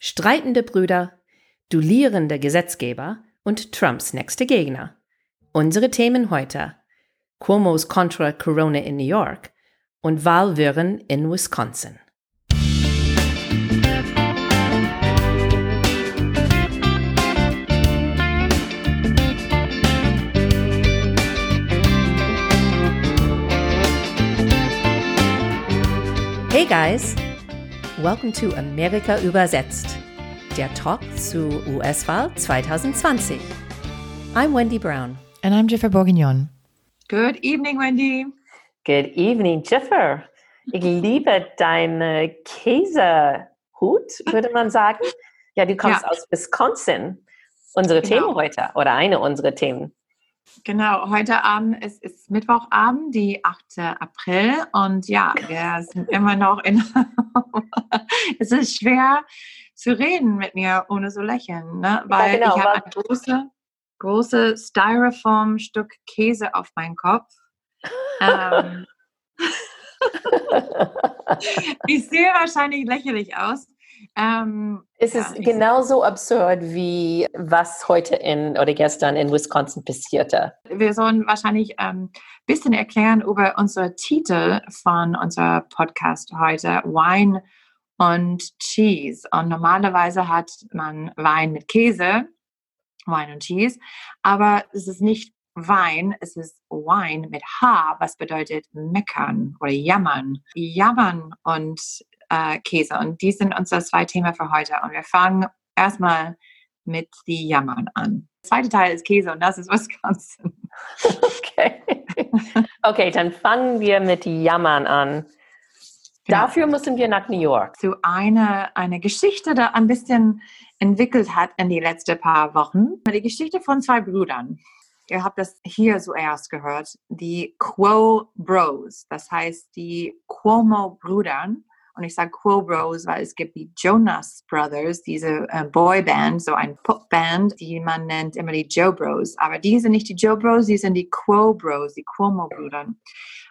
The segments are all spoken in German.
streitende Brüder, dulierende Gesetzgeber und Trumps nächste Gegner. Unsere Themen heute. Cuomo's Contra Corona in New York und Wahlwirren in Wisconsin. Hey guys! Welcome to Amerika übersetzt, der Talk zu US-Wahl 2020. I'm Wendy Brown. And I'm Jiffer Bourguignon. Good evening, Wendy. Good evening, Jiffer. Ich liebe deine Käsehut, würde man sagen. Ja, du kommst ja. aus Wisconsin. Unsere genau. Themen heute oder eine unserer Themen. Genau, heute Abend ist, ist Mittwochabend, die 8. April. Und ja, wir sind immer noch in. es ist schwer zu reden mit mir, ohne zu lächeln, ne? weil ja, genau, ich habe ein großes große Styrofoam-Stück Käse auf meinem Kopf. ähm, ich sehe wahrscheinlich lächerlich aus. Ähm, es ist ja, genauso absurd wie was heute in oder gestern in Wisconsin passierte. Wir sollen wahrscheinlich ein ähm, bisschen erklären über unsere Titel von unserem Podcast heute: Wein und Cheese. Und normalerweise hat man Wein mit Käse, Wein und Cheese, aber es ist nicht Wein, es ist Wine mit H, was bedeutet meckern oder jammern. Jammern und äh, Käse. Und die sind unsere zwei Themen für heute. Und wir fangen erstmal mit die Jammern an. Der zweite Teil ist Käse und das ist Wisconsin. Okay. Okay, dann fangen wir mit Jammern an. Genau. Dafür müssen wir nach New York. Zu einer eine Geschichte, die ein bisschen entwickelt hat in die letzten paar Wochen. Die Geschichte von zwei Brüdern. Ihr habt das hier zuerst gehört. Die Quo Bros, das heißt die Cuomo-Brüder. Und ich sage Quo Bros, weil es gibt die Jonas Brothers, diese äh, Boyband, so ein Popband, die man nennt immer die Joe Bros. Aber die sind nicht die Joe Bros, die sind die Quo Bros, die Cuomo-Brüder.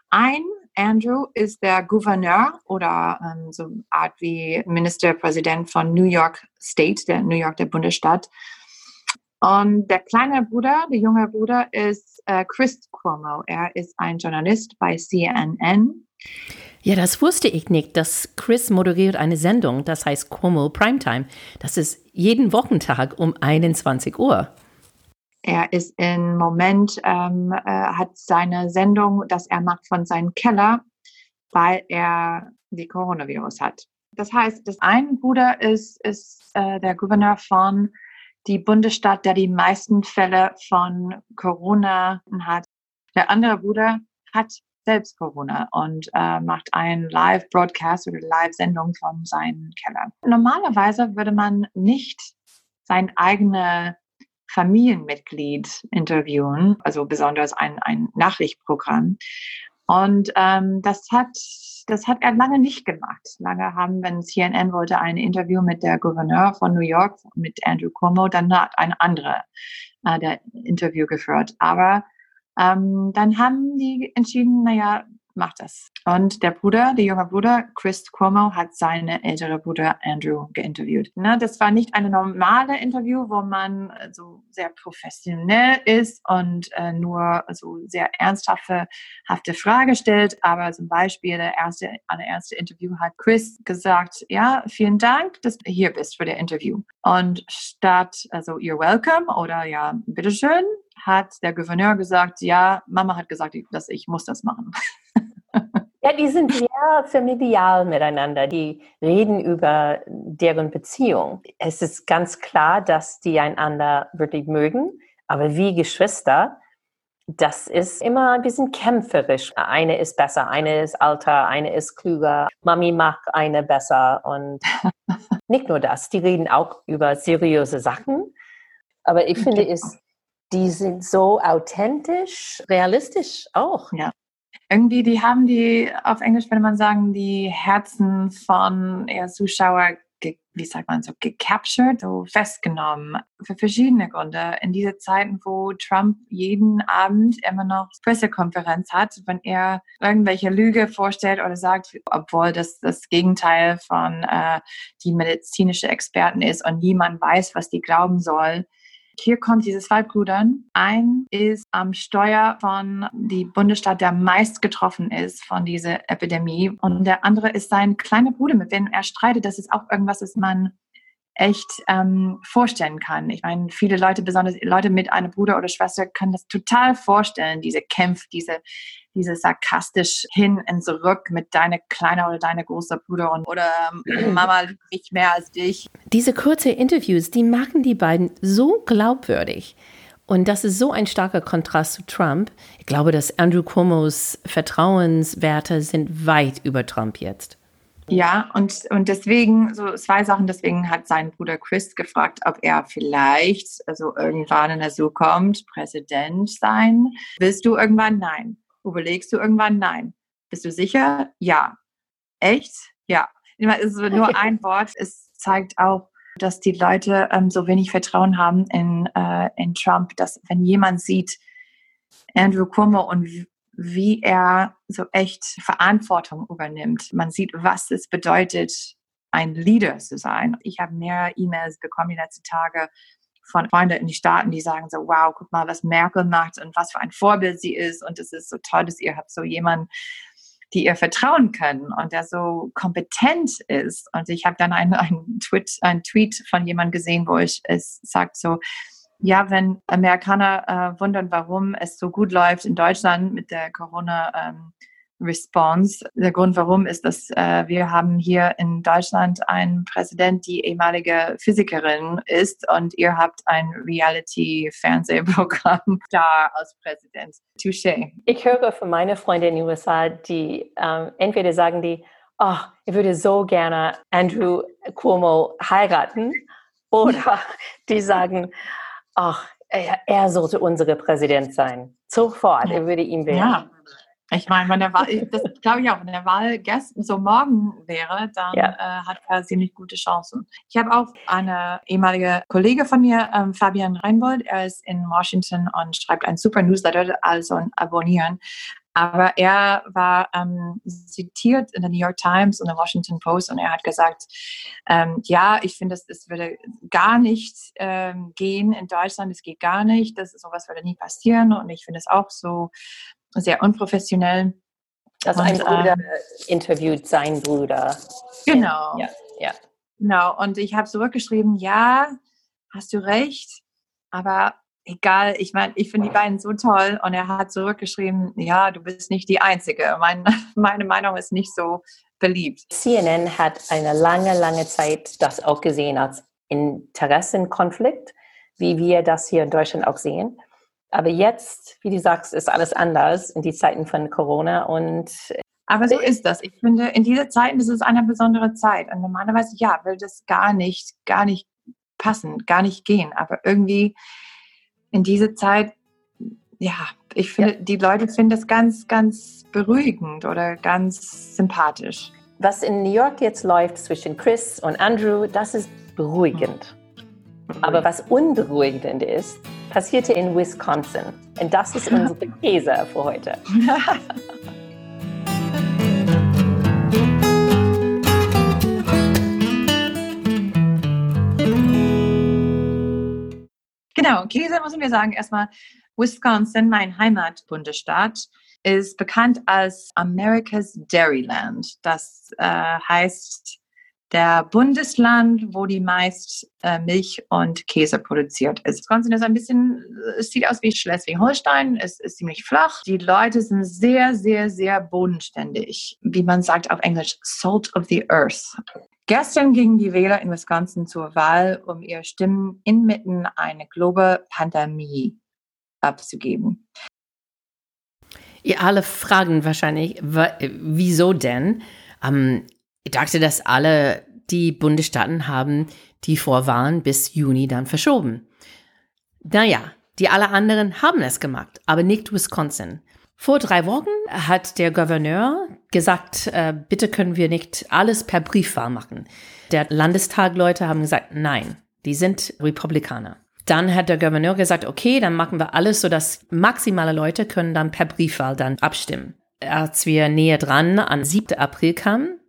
Ein Andrew ist der Gouverneur oder ähm, so eine Art wie Ministerpräsident von New York State, der New York, der Bundesstaat. Und der kleine Bruder, der junge Bruder ist äh, Chris Cuomo. Er ist ein Journalist bei CNN. Ja, das wusste ich nicht, dass Chris moderiert eine Sendung, das heißt Cuomo Primetime. Das ist jeden Wochentag um 21 Uhr. Er ist im Moment, ähm, äh, hat seine Sendung, das er macht von seinem Keller, weil er die Coronavirus hat. Das heißt, das eine Bruder ist, ist äh, der Gouverneur von die Bundesstaat, der die meisten Fälle von Corona hat. Der andere Bruder hat selbst Corona und äh, macht einen Live-Broadcast oder Live-Sendung von seinem Keller. Normalerweise würde man nicht sein eigenes Familienmitglied interviewen, also besonders ein, ein Nachrichtprogramm. Und ähm, das hat das hat er lange nicht gemacht. Lange haben, wenn CNN wollte ein Interview mit der Gouverneur von New York, mit Andrew Cuomo, dann hat ein anderer äh, der Interview geführt. Aber ähm, dann haben die entschieden, naja, macht das. Und der Bruder, der junge Bruder, Chris Cuomo, hat seinen älteren Bruder Andrew geinterviewt. Ne, das war nicht eine normale Interview, wo man äh, so sehr professionell ist und äh, nur so sehr ernsthafte hafte Frage stellt. Aber zum Beispiel der erste, eine erste Interview hat Chris gesagt, ja, vielen Dank, dass du hier bist für das Interview. Und statt, also you're welcome oder ja, bitteschön, hat der Gouverneur gesagt, ja, Mama hat gesagt, dass ich muss das machen. Ja, die sind sehr familial miteinander. Die reden über deren Beziehung. Es ist ganz klar, dass die einander wirklich mögen. Aber wie Geschwister, das ist immer ein bisschen kämpferisch. Eine ist besser, eine ist alter, eine ist klüger. Mami macht eine besser. Und nicht nur das, die reden auch über seriöse Sachen. Aber ich finde, ist, die sind so authentisch, realistisch auch. Ja irgendwie, die haben die, auf Englisch würde man sagen, die Herzen von eher Zuschauer wie sagt man so, gecaptured, so festgenommen. Für verschiedene Gründe. In diese Zeiten, wo Trump jeden Abend immer noch Pressekonferenz hat, wenn er irgendwelche Lüge vorstellt oder sagt, obwohl das das Gegenteil von äh, die medizinische Experten ist und niemand weiß, was die glauben soll hier kommt diese zwei Brüdern. Ein ist am Steuer von die Bundesstaat, der meist getroffen ist von dieser Epidemie. Und der andere ist sein kleiner Bruder, mit dem er streitet. Das ist auch irgendwas, das man echt ähm, vorstellen kann. Ich meine, viele Leute, besonders Leute mit einem Bruder oder Schwester, können das total vorstellen, diese Kämpfe, diese, diese sarkastisch hin und zurück mit deiner kleine oder deine große Bruder und, oder ähm, Mama mich mehr als dich. Diese kurzen Interviews, die machen die beiden so glaubwürdig. Und das ist so ein starker Kontrast zu Trump. Ich glaube, dass Andrew Cuomo's Vertrauenswerte sind weit über Trump jetzt. Ja, und, und deswegen, so zwei Sachen, deswegen hat sein Bruder Chris gefragt, ob er vielleicht, also irgendwann in der Zukunft Präsident sein. Willst du irgendwann? Nein. Überlegst du irgendwann? Nein. Bist du sicher? Ja. Echt? Ja. Es ist nur ein Wort. Es zeigt auch, dass die Leute ähm, so wenig Vertrauen haben in, äh, in Trump, dass wenn jemand sieht, Andrew Cuomo und wie er so echt Verantwortung übernimmt. Man sieht, was es bedeutet, ein Leader zu sein. Ich habe mehr E-Mails bekommen die letzten Tage von Freunden in die Staaten, die sagen so, wow, guck mal, was Merkel macht und was für ein Vorbild sie ist. Und es ist so toll, dass ihr habt so jemanden, die ihr vertrauen können und der so kompetent ist. Und ich habe dann einen, einen, Tweet, einen Tweet von jemandem gesehen, wo ich es sagt so, ja, wenn Amerikaner äh, wundern, warum es so gut läuft in Deutschland mit der Corona ähm, Response. Der Grund, warum, ist, dass äh, wir haben hier in Deutschland einen Präsident, die ehemalige Physikerin ist und ihr habt ein Reality-Fernsehprogramm da als Präsident. Touché. Ich höre von meinen Freunden in den USA, die ähm, entweder sagen die, oh, ich würde so gerne Andrew Cuomo heiraten oder die sagen, ach, er, er sollte unser Präsident sein. Sofort, er würde ihn wählen. Ja. Ich meine, wenn der Wahl, das glaube ich auch, wenn der Wahl gestern so morgen wäre, dann ja. äh, hat er ziemlich gute Chancen. Ich habe auch eine ehemalige Kollege von mir, ähm, Fabian Reinbold, er ist in Washington und schreibt ein super Newsletter, also abonnieren. Aber er war ähm, zitiert in der New York Times und der Washington Post und er hat gesagt, ähm, ja, ich finde, es, würde gar nicht ähm, gehen in Deutschland, es geht gar nicht, das sowas würde nie passieren und ich finde es auch so sehr unprofessionell. Und, ein Bruder ähm, interviewt seinen Bruder. Genau. Ja, ja. Genau. Und ich habe zurückgeschrieben, ja, hast du recht, aber egal, ich meine, ich finde die beiden so toll und er hat zurückgeschrieben, ja, du bist nicht die Einzige. Mein, meine Meinung ist nicht so beliebt. CNN hat eine lange, lange Zeit das auch gesehen als Interessenkonflikt, wie wir das hier in Deutschland auch sehen. Aber jetzt, wie du sagst, ist alles anders in die Zeiten von Corona und aber so ist das. Ich finde, in dieser Zeit, das ist eine besondere Zeit. Und normalerweise, ja, will das gar nicht, gar nicht passen, gar nicht gehen. Aber irgendwie in dieser Zeit, ja, ich finde, ja. die Leute finden das ganz, ganz beruhigend oder ganz sympathisch. Was in New York jetzt läuft zwischen Chris und Andrew, das ist beruhigend. Aber was unberuhigend ist, passierte in Wisconsin. Und das ist unsere Käse für heute. Genau, Käse müssen wir sagen, erstmal Wisconsin, mein Heimatbundesstaat, ist bekannt als America's Dairyland. Das äh, heißt, der Bundesland, wo die meist äh, Milch und Käse produziert ist. Wisconsin ist ein bisschen, es sieht aus wie Schleswig-Holstein, es ist ziemlich flach. Die Leute sind sehr, sehr, sehr bodenständig. Wie man sagt auf Englisch, salt of the earth. Gestern gingen die Wähler in Wisconsin zur Wahl, um ihre Stimmen inmitten einer globalen Pandemie abzugeben. Ihr alle fragen wahrscheinlich, wieso denn? Ähm, ich dachte, dass alle die Bundesstaaten haben die Vorwahlen bis Juni dann verschoben. Naja, die alle anderen haben es gemacht, aber nicht Wisconsin. Vor drei Wochen hat der Gouverneur gesagt, äh, bitte können wir nicht alles per Briefwahl machen. Der Landestagleute haben gesagt, nein, die sind Republikaner. Dann hat der Gouverneur gesagt, okay, dann machen wir alles, so dass maximale Leute können dann per Briefwahl dann abstimmen. Als wir näher dran an 7. April kamen,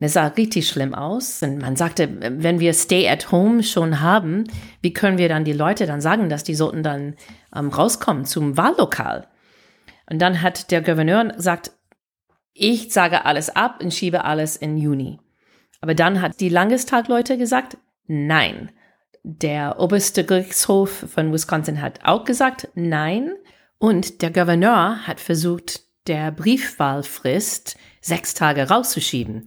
das sah richtig schlimm aus. Und man sagte, wenn wir Stay at Home schon haben, wie können wir dann die Leute dann sagen, dass die sollten dann ähm, rauskommen zum Wahllokal? Und dann hat der Gouverneur gesagt, ich sage alles ab und schiebe alles in Juni. Aber dann hat die Langestagleute gesagt, nein. Der oberste Gerichtshof von Wisconsin hat auch gesagt, nein. Und der Gouverneur hat versucht, der Briefwahlfrist sechs Tage rauszuschieben.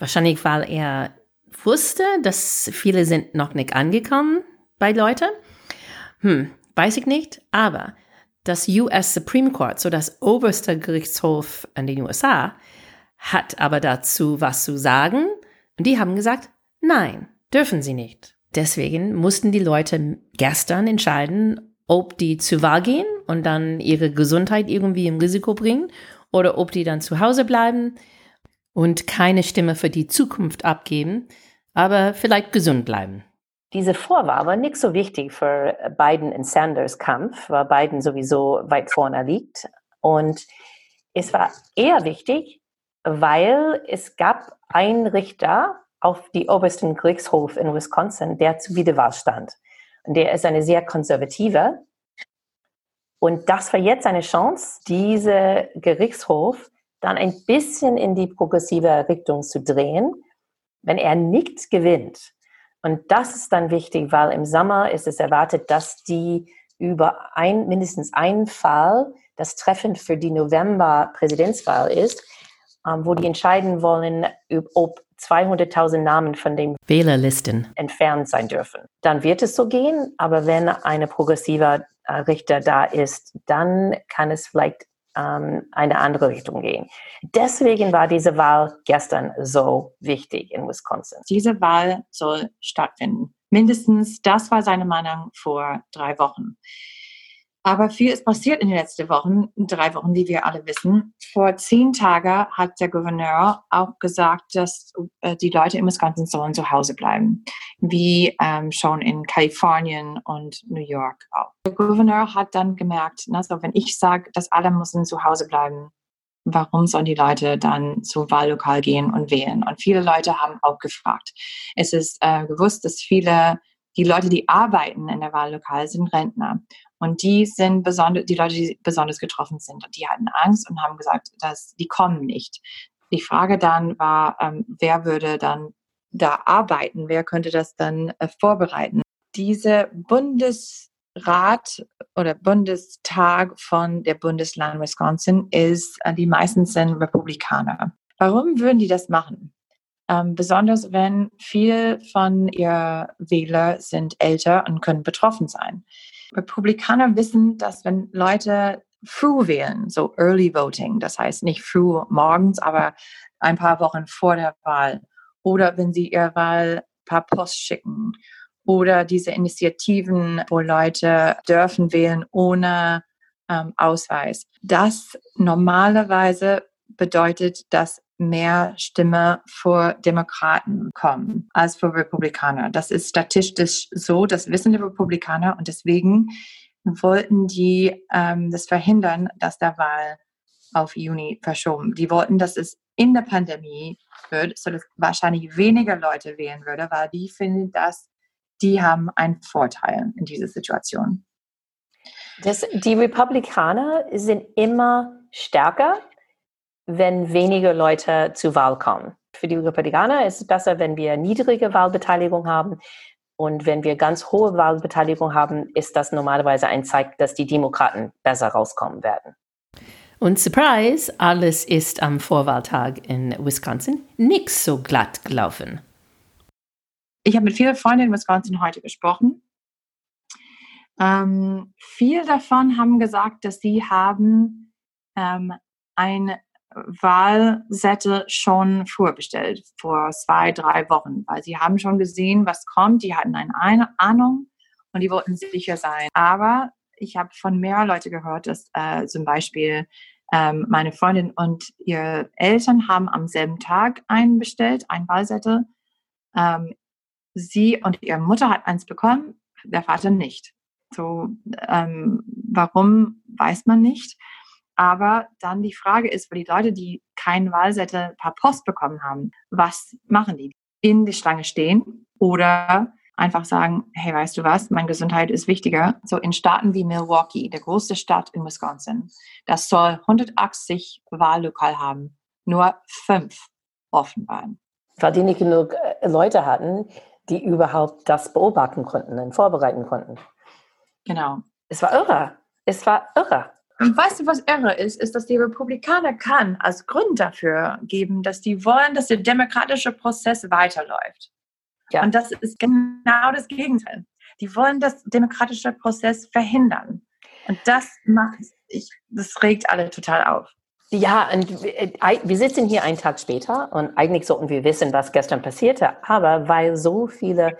Wahrscheinlich, weil er wusste, dass viele sind noch nicht angekommen bei Leute. Hm, weiß ich nicht. Aber das US Supreme Court, so das oberste Gerichtshof in den USA, hat aber dazu was zu sagen. Und die haben gesagt, nein, dürfen sie nicht. Deswegen mussten die Leute gestern entscheiden, ob die zur Wahl gehen und dann ihre Gesundheit irgendwie im Risiko bringen oder ob die dann zu Hause bleiben und keine Stimme für die Zukunft abgeben, aber vielleicht gesund bleiben. Diese Vorwahl war nicht so wichtig für Biden und Sanders Kampf, weil Biden sowieso weit vorne liegt. Und es war eher wichtig, weil es gab einen Richter auf die obersten Gerichtshof in Wisconsin, der zur Wiederwahl stand. Und der ist eine sehr konservative. Und das war jetzt eine Chance, diese Gerichtshof dann ein bisschen in die progressive Richtung zu drehen, wenn er nicht gewinnt und das ist dann wichtig, weil im Sommer ist es erwartet, dass die über ein, mindestens einen Fall das Treffen für die November-Präsidentswahl ist, ähm, wo die entscheiden wollen, ob 200.000 Namen von den Wählerlisten entfernt sein dürfen. Dann wird es so gehen, aber wenn eine progressive äh, Richter da ist, dann kann es vielleicht ähm, eine andere Richtung gehen. Deswegen war diese Wahl gestern so wichtig in Wisconsin. Diese Wahl soll stattfinden. Mindestens, das war seine Meinung vor drei Wochen. Aber viel ist passiert in den letzten Wochen, drei Wochen, wie wir alle wissen. Vor zehn Tagen hat der Gouverneur auch gesagt, dass äh, die Leute im Wisconsin sollen zu Hause bleiben, wie ähm, schon in Kalifornien und New York auch. Der Gouverneur hat dann gemerkt, na, wenn ich sage, dass alle müssen zu Hause bleiben, warum sollen die Leute dann zu Wahllokal gehen und wählen? Und viele Leute haben auch gefragt. Es ist äh, gewusst, dass viele die Leute, die arbeiten in der Wahllokal, sind Rentner. Und die sind besonders, die Leute, die besonders getroffen sind. Und die hatten Angst und haben gesagt, dass die kommen nicht. Die Frage dann war, ähm, wer würde dann da arbeiten? Wer könnte das dann äh, vorbereiten? Diese Bundesrat oder Bundestag von der Bundesland Wisconsin ist, äh, die meisten sind Republikaner. Warum würden die das machen? Ähm, besonders wenn viel von ihr Wähler sind älter und können betroffen sein. Republikaner wissen, dass wenn Leute früh wählen, so Early Voting, das heißt nicht früh morgens, aber ein paar Wochen vor der Wahl, oder wenn sie ihre Wahl per Post schicken, oder diese Initiativen, wo Leute dürfen wählen ohne ähm, Ausweis. Das normalerweise bedeutet, dass mehr Stimme für Demokraten kommen als für Republikaner. Das ist statistisch so, das wissen die Republikaner und deswegen wollten die ähm, das verhindern, dass der Wahl auf Juni verschoben. Die wollten, dass es in der Pandemie wird, sodass wahrscheinlich weniger Leute wählen würde, weil die finden, dass die haben einen Vorteil in dieser Situation. Das, die Republikaner sind immer stärker wenn weniger Leute zur Wahl kommen. Für die Republikaner ist es besser, wenn wir niedrige Wahlbeteiligung haben. Und wenn wir ganz hohe Wahlbeteiligung haben, ist das normalerweise ein Zeichen, dass die Demokraten besser rauskommen werden. Und Surprise, alles ist am Vorwahltag in Wisconsin nicht so glatt gelaufen. Ich habe mit vielen Freunden in Wisconsin heute gesprochen. Ähm, viele davon haben gesagt, dass sie haben ähm, ein Wahlsätze schon vorbestellt, vor zwei, drei Wochen, weil sie haben schon gesehen, was kommt. Die hatten eine Ahnung und die wollten sicher sein. Aber ich habe von mehr Leuten gehört, dass äh, zum Beispiel Ähm, meine Freundin und ihre Eltern haben am selben Tag einen bestellt, einen Wahlzettel. Ähm, sie und ihre Mutter hat eins bekommen, der Vater nicht. So, ähm, warum weiß man nicht. Aber dann die Frage ist für die Leute, die keinen Wahlzettel per Post bekommen haben, was machen die? In die Schlange stehen oder einfach sagen, hey, weißt du was, meine Gesundheit ist wichtiger. So in Staaten wie Milwaukee, der größte Stadt in Wisconsin, das soll 180 Wahllokal haben, nur fünf offen waren. Weil die nicht genug äh, Leute hatten, die überhaupt das beobachten konnten und vorbereiten konnten. Genau. Es war irre. Es war irre. Und weißt du, was irre ist, ist, dass die Republikaner kann als Grund dafür geben, dass die wollen, dass der demokratische Prozess weiterläuft. Ja. Und das ist genau das Gegenteil. Die wollen das demokratische Prozess verhindern. Und das macht, ich, das regt alle total auf. Ja, und wir sitzen hier einen Tag später und eigentlich sollten wir wissen, was gestern passierte. Aber weil so viele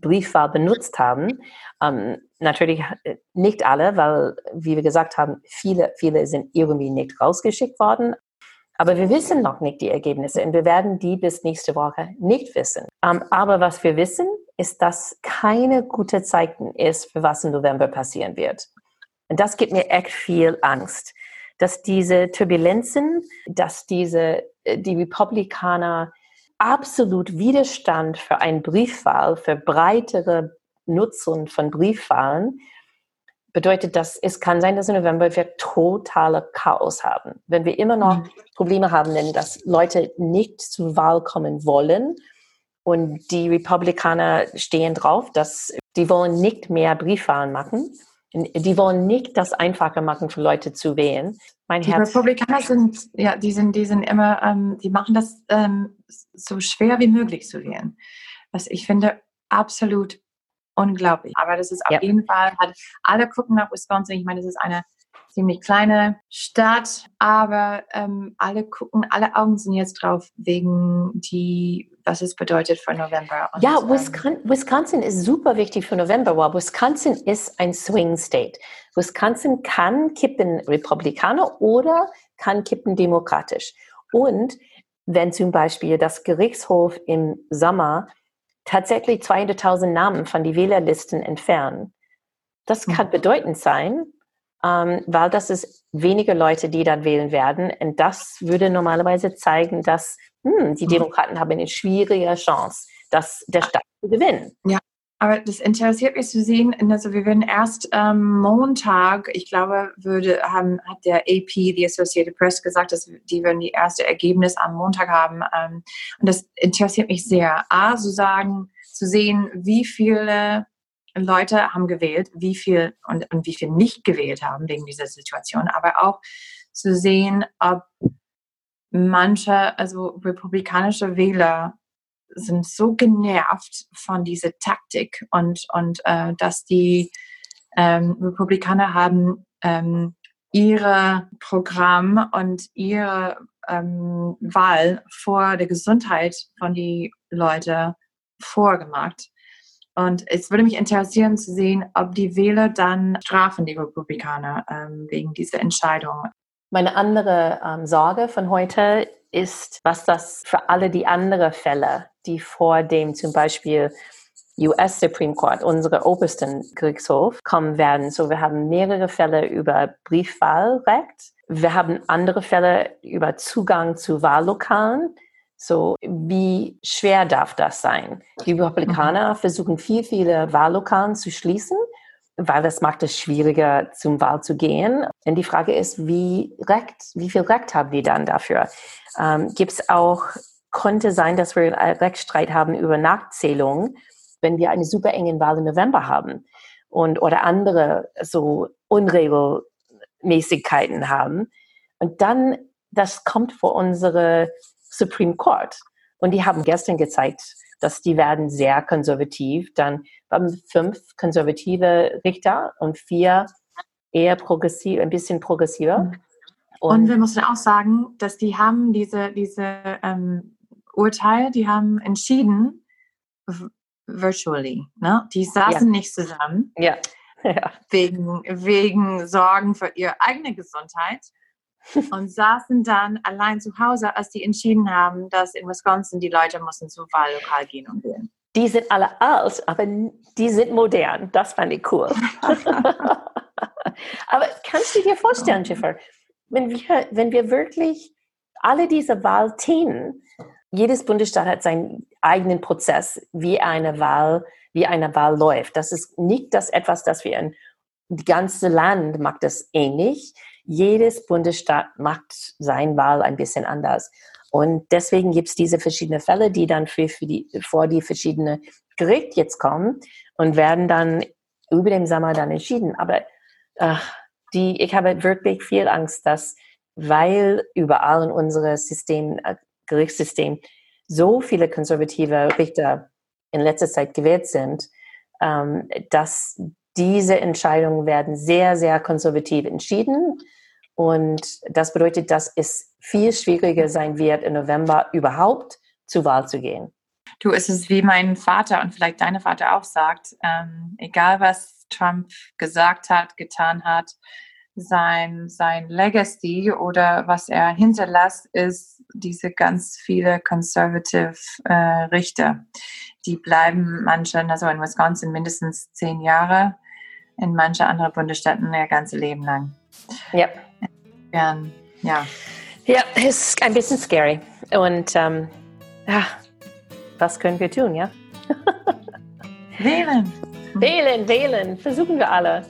Briefwahl benutzt haben, ähm, natürlich äh, nicht alle, weil, wie wir gesagt haben, viele, viele sind irgendwie nicht rausgeschickt worden. Aber wir wissen noch nicht die Ergebnisse und wir werden die bis nächste Woche nicht wissen. Ähm, aber was wir wissen, ist, dass keine gute Zeichen ist, für was im November passieren wird. Und das gibt mir echt viel Angst, dass diese Turbulenzen, dass diese, äh, die Republikaner absolut Widerstand für eine Briefwahl, für breitere Nutzung von Briefwahlen, bedeutet das, es kann sein, dass im November wir totale Chaos haben. Wenn wir immer noch mhm. Probleme haben, denn dass Leute nicht zur Wahl kommen wollen und die Republikaner stehen drauf, dass die wollen nicht mehr Briefwahlen machen. Die wollen nicht das einfacher machen für Leute zu wählen. Mein die Herz Republikaner sind, ja, die sind, die sind immer, ähm, die machen das ähm, so schwer wie möglich zu wählen. Was ich finde absolut unglaublich. Aber das ist auf ja. jeden Fall, hat, alle gucken nach Wisconsin. Ich meine, das ist eine ziemlich kleine Stadt, aber ähm, alle gucken, alle Augen sind jetzt drauf wegen die, was es bedeutet für November. Ja, Wisconsin, Wisconsin ist super wichtig für November, weil Wisconsin ist ein Swing State. Wisconsin kann kippen Republikaner oder kann kippen demokratisch. Und wenn zum Beispiel das Gerichtshof im Sommer tatsächlich 200.000 Namen von den Wählerlisten entfernen. Das kann mhm. bedeutend sein, ähm, weil das ist weniger Leute, die dann wählen werden. Und das würde normalerweise zeigen, dass hm, die. Demokraten haben eine schwierige Chance, das der Stadt zu gewinnen. Ja, aber das interessiert mich zu sehen. Also wir werden erst ähm, Montag, ich glaube, würde haben, hat der AP, die Associated Press, gesagt, dass die würden die erste Ergebnis am Montag haben. Ähm, und das interessiert mich sehr. A, zu sagen, zu sehen, wie viele Leute haben gewählt, wie viel und, und wie viel nicht gewählt haben wegen dieser Situation, aber auch zu sehen, ob manche, also republikanische Wähler sind so genervt von dieser Taktik und, und äh, dass die ähm, Republikaner haben ähm, ihre Programm und ihre ähm, Wahl vor der Gesundheit von die Leute vorgemacht. Und es würde mich interessieren zu sehen, ob die Wähler dann strafen die Republikaner ähm, wegen dieser Entscheidung. Meine andere ähm, Sorge von heute ist, was das für alle die anderen Fälle, die vor dem zum Beispiel US Supreme Court, unsere obersten Gerichtshof, kommen werden. So, wir haben mehrere Fälle über Briefwahlrecht. Wir haben andere Fälle über Zugang zu Wahllokalen. So, wie schwer darf das sein? Die Republikaner mhm. versuchen viel, viele Wahllokalen zu schließen weil das macht es schwieriger, zum Wahl zu gehen. Und die Frage ist, wie Recht, wie viel Recht haben die dann dafür? Ähm, Gibt es auch, könnte sein, dass wir einen Rechtsstreit haben über Nachzählung, wenn wir eine super enge Wahl im November haben und oder andere so Unregelmäßigkeiten haben. Und dann, das kommt vor unsere Supreme Court. Und die haben gestern gezeigt, dass die werden sehr konservativ. Dann haben fünf konservative Richter und vier eher progressiv, ein bisschen progressiver. Mhm. Und, und, wir müssen auch sagen, dass die haben diese, diese ähm, Urteil, die haben entschieden, virtually. Ne? Die saßen ja. nicht zusammen. Ja. ja. Wegen, wegen Sorgen für ihre eigene Gesundheit. Und saßen dann allein zu Hause, als die entschieden haben, dass in Wisconsin die Leute mussten zum Wahllokal gehen und wählen. Die sind alle alt, aber die sind modern. Das fand ich cool. aber kannst du dir vorstellen, Jennifer, wenn wir, wenn wir wirklich alle diese Wahlthemen, jedes Bundesstaat hat seinen eigenen Prozess, wie eine Wahl, wie eine Wahl läuft. Das ist nicht das etwas, das wir in das ganze Land macht das ähnlich. Jedes Bundesstaat macht sein Wahl ein bisschen anders. Und deswegen gibt es diese verschiedenen Fälle, die dann für, für die, vor die verschiedenen Gerichte jetzt kommen und werden dann über den Sommer dann entschieden. Aber äh, die, ich habe wirklich viel Angst, dass weil überall in unserem System, äh, Gerichtssystem so viele konservative Richter in letzter Zeit gewählt sind, ähm, dass diese Entscheidungen werden sehr, sehr konservativ entschieden. Und das bedeutet, dass es viel schwieriger sein wird, im November überhaupt zur Wahl zu gehen. Du, es ist wie mein Vater und vielleicht deine Vater auch sagt, ähm, egal was Trump gesagt hat, getan hat, sein, sein Legacy oder was er hinterlässt, ist diese ganz viele conservative äh, Richter. Die bleiben manche, also in Wisconsin mindestens zehn Jahre, in manche anderen Bundesstaaten ihr ganze Leben lang. Ja. Ja. Ja, ja ist ein bisschen scary. Und ähm, ja, was können wir tun, ja? wählen. Wählen, wählen, versuchen wir alle.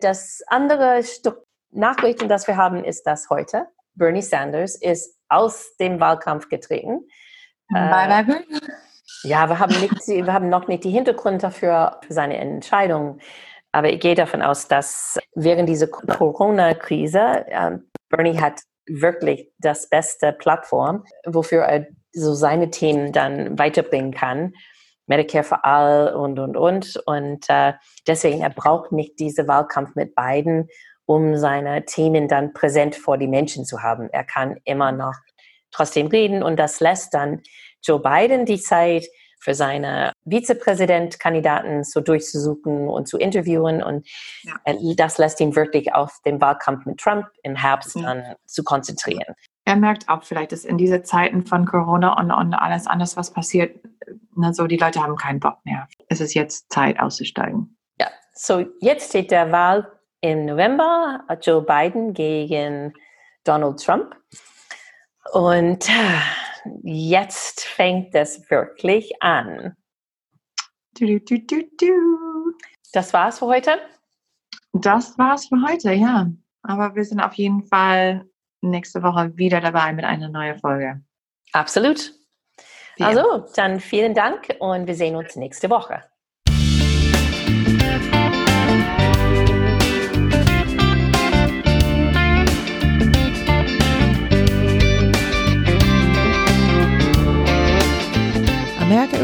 Das andere Stück Nachrichten, das wir haben, ist das heute. Bernie Sanders ist aus dem Wahlkampf getreten. Bye, bye, bye. Ja, wir haben, nicht, wir haben noch nicht die Hintergründe dafür, für seine Entscheidung. Aber ich gehe davon aus, dass während dieser Corona-Krise äh, Bernie hat wirklich das beste Plattform, wofür er so seine Themen dann weiterbringen kann. Medicare for All und, und, und. Und äh, deswegen, er braucht nicht diese Wahlkampf mit beiden, um seine Themen dann präsent vor die Menschen zu haben. Er kann immer noch trotzdem reden und das lässt dann Joe Biden die Zeit, für seine Vizepräsidentkandidaten so durchzusuchen und zu interviewen. Und ja. das lässt ihn wirklich auf den Wahlkampf mit Trump im Herbst dann ja. zu konzentrieren. Er merkt auch vielleicht, dass in diese Zeiten von Corona und, und alles anders, was passiert, ne, so die Leute haben keinen Bock mehr. Es ist jetzt Zeit auszusteigen. Ja, so jetzt steht der Wahl im November, Joe Biden gegen Donald Trump. Und jetzt fängt es wirklich an. Du, du, du, das war's für heute? Das war's für heute, ja. Aber wir sind auf jeden Fall nächste Woche wieder dabei mit einer neuen Folge. Absolut. Ja. Also, dann vielen Dank und wir sehen uns nächste Woche.